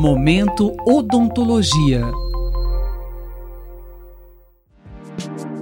Momento Odontologia.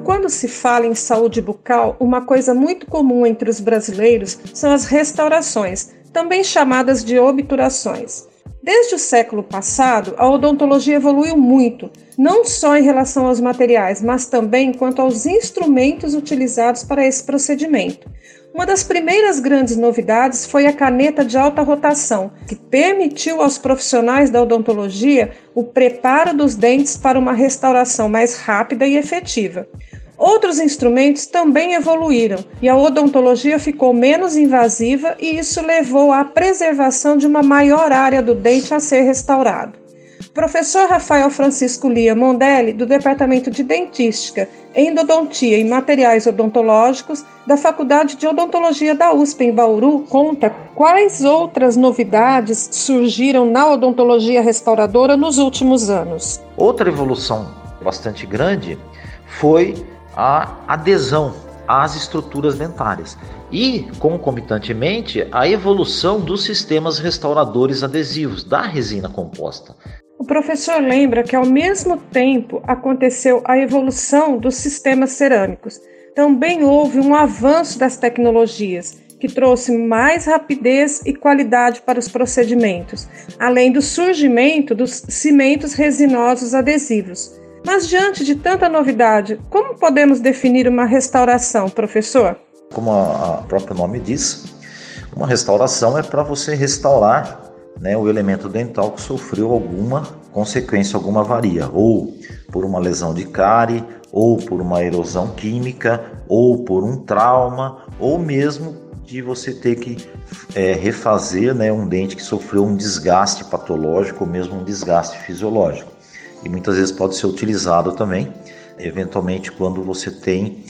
Quando se fala em saúde bucal, uma coisa muito comum entre os brasileiros são as restaurações, também chamadas de obturações. Desde o século passado, a odontologia evoluiu muito, não só em relação aos materiais, mas também quanto aos instrumentos utilizados para esse procedimento. Uma das primeiras grandes novidades foi a caneta de alta rotação, que permitiu aos profissionais da odontologia o preparo dos dentes para uma restauração mais rápida e efetiva. Outros instrumentos também evoluíram e a odontologia ficou menos invasiva e isso levou à preservação de uma maior área do dente a ser restaurado. Professor Rafael Francisco Lia Mondelli, do Departamento de Dentística, Endodontia e Materiais Odontológicos da Faculdade de Odontologia da USP em Bauru, conta quais outras novidades surgiram na odontologia restauradora nos últimos anos. Outra evolução bastante grande foi a adesão às estruturas dentárias e, concomitantemente, a evolução dos sistemas restauradores adesivos da resina composta. O professor lembra que, ao mesmo tempo, aconteceu a evolução dos sistemas cerâmicos. Também houve um avanço das tecnologias, que trouxe mais rapidez e qualidade para os procedimentos, além do surgimento dos cimentos resinosos adesivos. Mas, diante de tanta novidade, como podemos definir uma restauração, professor? Como o próprio nome diz, uma restauração é para você restaurar né, o elemento dental que sofreu alguma consequência, alguma avaria, ou por uma lesão de cárie, ou por uma erosão química, ou por um trauma, ou mesmo de você ter que é, refazer né, um dente que sofreu um desgaste patológico ou mesmo um desgaste fisiológico. E muitas vezes pode ser utilizado também, eventualmente, quando você tem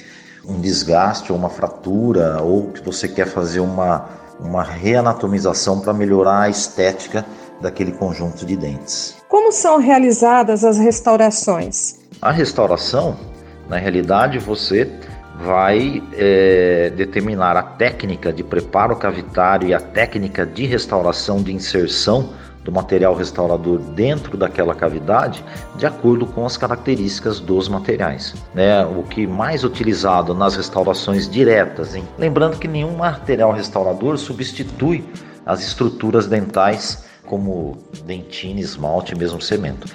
um desgaste ou uma fratura, ou que você quer fazer uma uma reanatomização para melhorar a estética daquele conjunto de dentes. Como são realizadas as restaurações? A restauração, na realidade, você vai é, determinar a técnica de preparo cavitário e a técnica de restauração de inserção do material restaurador dentro daquela cavidade de acordo com as características dos materiais. Né? O que mais utilizado nas restaurações diretas, hein? lembrando que nenhum material restaurador substitui as estruturas dentais como dentina, esmalte, mesmo cimento.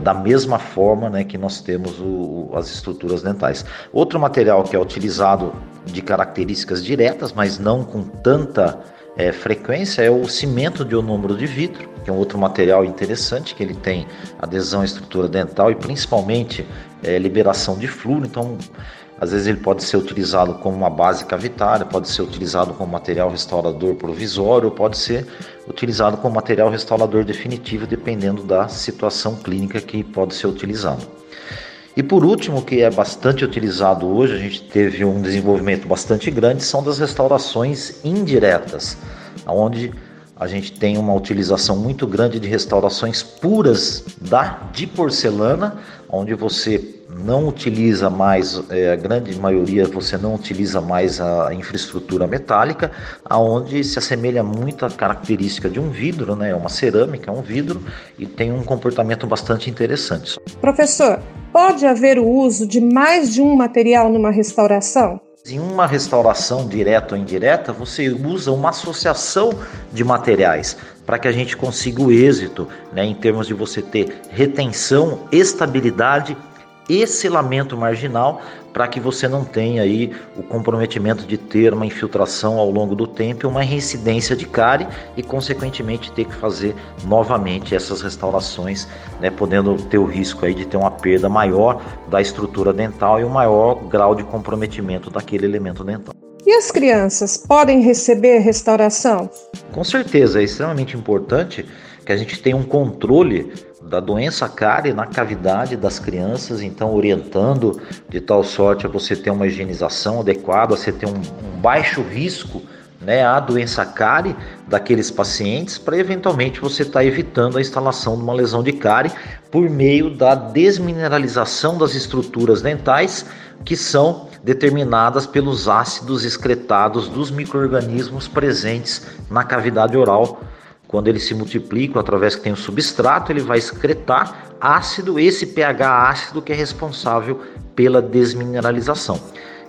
Da mesma forma né, que nós temos o, as estruturas dentais. Outro material que é utilizado de características diretas, mas não com tanta é, frequência, é o cimento de onômero de vidro, que é um outro material interessante, que ele tem adesão à estrutura dental e principalmente é, liberação de flúor, então às vezes ele pode ser utilizado como uma base cavitária, pode ser utilizado como material restaurador provisório, pode ser utilizado como material restaurador definitivo, dependendo da situação clínica que pode ser utilizado. E por último, que é bastante utilizado hoje, a gente teve um desenvolvimento bastante grande, são das restaurações indiretas, onde a gente tem uma utilização muito grande de restaurações puras da de porcelana, onde você não utiliza mais, é, a grande maioria você não utiliza mais a infraestrutura metálica, aonde se assemelha muito à característica de um vidro, né? É uma cerâmica, é um vidro e tem um comportamento bastante interessante. Professor, pode haver o uso de mais de um material numa restauração? Em uma restauração direta ou indireta, você usa uma associação de materiais para que a gente consiga o êxito, né, em termos de você ter retenção, estabilidade e selamento marginal, para que você não tenha aí o comprometimento de ter uma infiltração ao longo do tempo e uma reincidência de cárie e consequentemente ter que fazer novamente essas restaurações, né, podendo ter o risco aí de ter uma perda maior da estrutura dental e um maior grau de comprometimento daquele elemento dental. E as crianças podem receber restauração? Com certeza, é extremamente importante que a gente tenha um controle da doença cárie na cavidade das crianças, então orientando de tal sorte a você ter uma higienização adequada, você ter um, um baixo risco né, à doença cárie daqueles pacientes, para eventualmente você estar tá evitando a instalação de uma lesão de cárie por meio da desmineralização das estruturas dentais que são determinadas pelos ácidos excretados dos micro-organismos presentes na cavidade oral quando ele se multiplica através que tem o substrato, ele vai excretar ácido, esse pH ácido que é responsável pela desmineralização.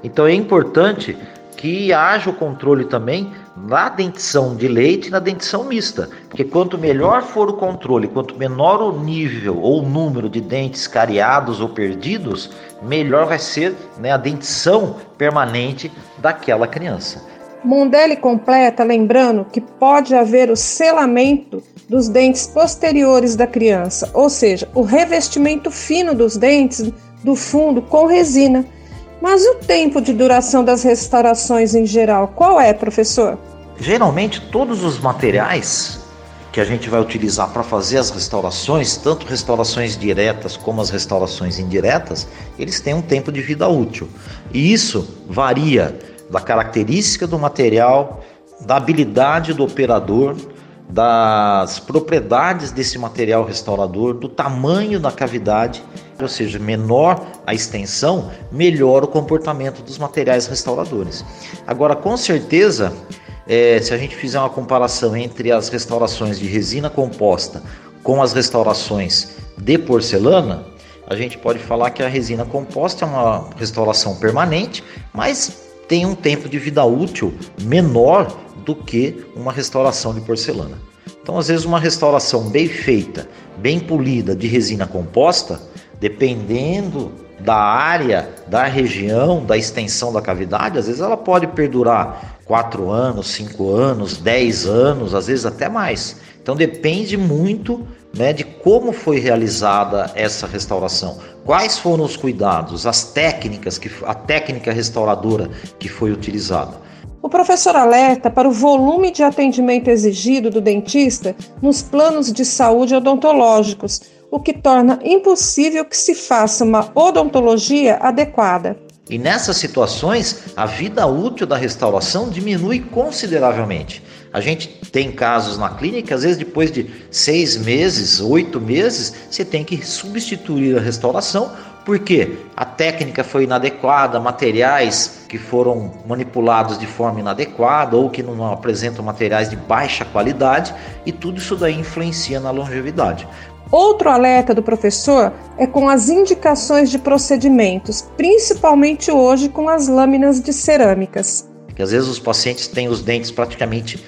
Então é importante que haja o controle também na dentição de leite e na dentição mista, porque quanto melhor for o controle, quanto menor o nível ou o número de dentes cariados ou perdidos, melhor vai ser né, a dentição permanente daquela criança. Mondelli completa lembrando que pode haver o selamento dos dentes posteriores da criança, ou seja, o revestimento fino dos dentes do fundo com resina. Mas o tempo de duração das restaurações em geral, qual é, professor? Geralmente, todos os materiais que a gente vai utilizar para fazer as restaurações, tanto restaurações diretas como as restaurações indiretas, eles têm um tempo de vida útil. E isso varia da característica do material, da habilidade do operador, das propriedades desse material restaurador, do tamanho da cavidade, ou seja, menor a extensão, melhor o comportamento dos materiais restauradores. Agora, com certeza, é, se a gente fizer uma comparação entre as restaurações de resina composta com as restaurações de porcelana, a gente pode falar que a resina composta é uma restauração permanente, mas tem um tempo de vida útil menor do que uma restauração de porcelana. Então, às vezes, uma restauração bem feita, bem polida de resina composta, dependendo da área, da região, da extensão da cavidade, às vezes ela pode perdurar 4 anos, 5 anos, 10 anos, às vezes até mais. Então depende muito né, de como foi realizada essa restauração, quais foram os cuidados, as técnicas, que, a técnica restauradora que foi utilizada. O professor alerta para o volume de atendimento exigido do dentista nos planos de saúde odontológicos, o que torna impossível que se faça uma odontologia adequada. E nessas situações, a vida útil da restauração diminui consideravelmente. A gente tem casos na clínica, às vezes depois de seis meses, oito meses, você tem que substituir a restauração porque a técnica foi inadequada, materiais que foram manipulados de forma inadequada ou que não apresentam materiais de baixa qualidade e tudo isso daí influencia na longevidade. Outro alerta do professor é com as indicações de procedimentos, principalmente hoje com as lâminas de cerâmicas. Que às vezes os pacientes têm os dentes praticamente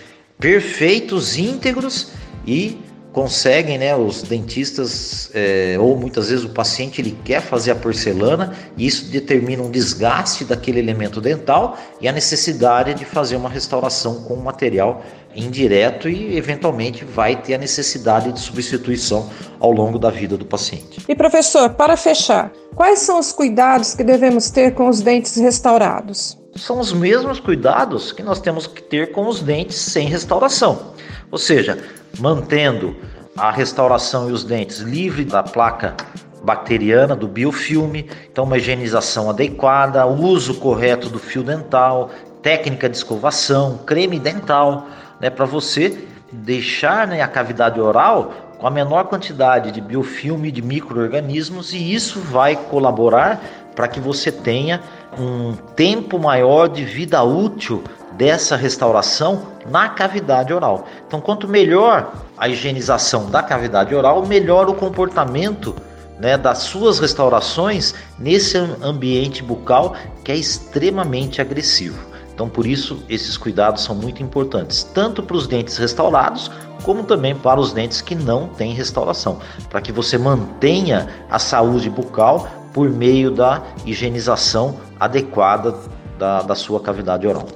perfeitos, íntegros e conseguem, né, os dentistas é, ou muitas vezes o paciente ele quer fazer a porcelana e isso determina um desgaste daquele elemento dental e a necessidade de fazer uma restauração com um material indireto e eventualmente vai ter a necessidade de substituição ao longo da vida do paciente. E professor, para fechar, quais são os cuidados que devemos ter com os dentes restaurados? São os mesmos cuidados que nós temos que ter com os dentes sem restauração. Ou seja, mantendo a restauração e os dentes livre da placa bacteriana, do biofilme, então uma higienização adequada, uso correto do fio dental, técnica de escovação, creme dental, né, para você deixar né, a cavidade oral com a menor quantidade de biofilme, de micro-organismos, e isso vai colaborar para que você tenha um tempo maior de vida útil dessa restauração na cavidade oral. Então, quanto melhor a higienização da cavidade oral, melhor o comportamento né, das suas restaurações nesse ambiente bucal que é extremamente agressivo. Então, por isso, esses cuidados são muito importantes, tanto para os dentes restaurados, como também para os dentes que não têm restauração, para que você mantenha a saúde bucal por meio da higienização adequada da, da sua cavidade oral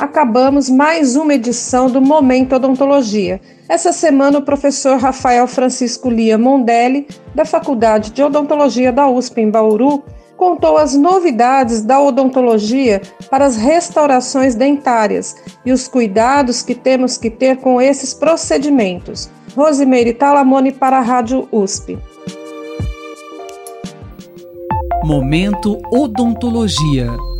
acabamos mais uma edição do Momento Odontologia. Essa semana, o professor Rafael Francisco Lia Mondelli, da Faculdade de Odontologia da USP em Bauru, contou as novidades da odontologia para as restaurações dentárias e os cuidados que temos que ter com esses procedimentos. Rosimeire Talamone para a Rádio USP. Momento Odontologia.